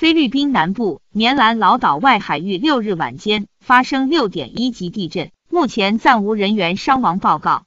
菲律宾南部棉兰老岛外海域六日晚间发生六点一级地震目前暂无人员伤亡报告。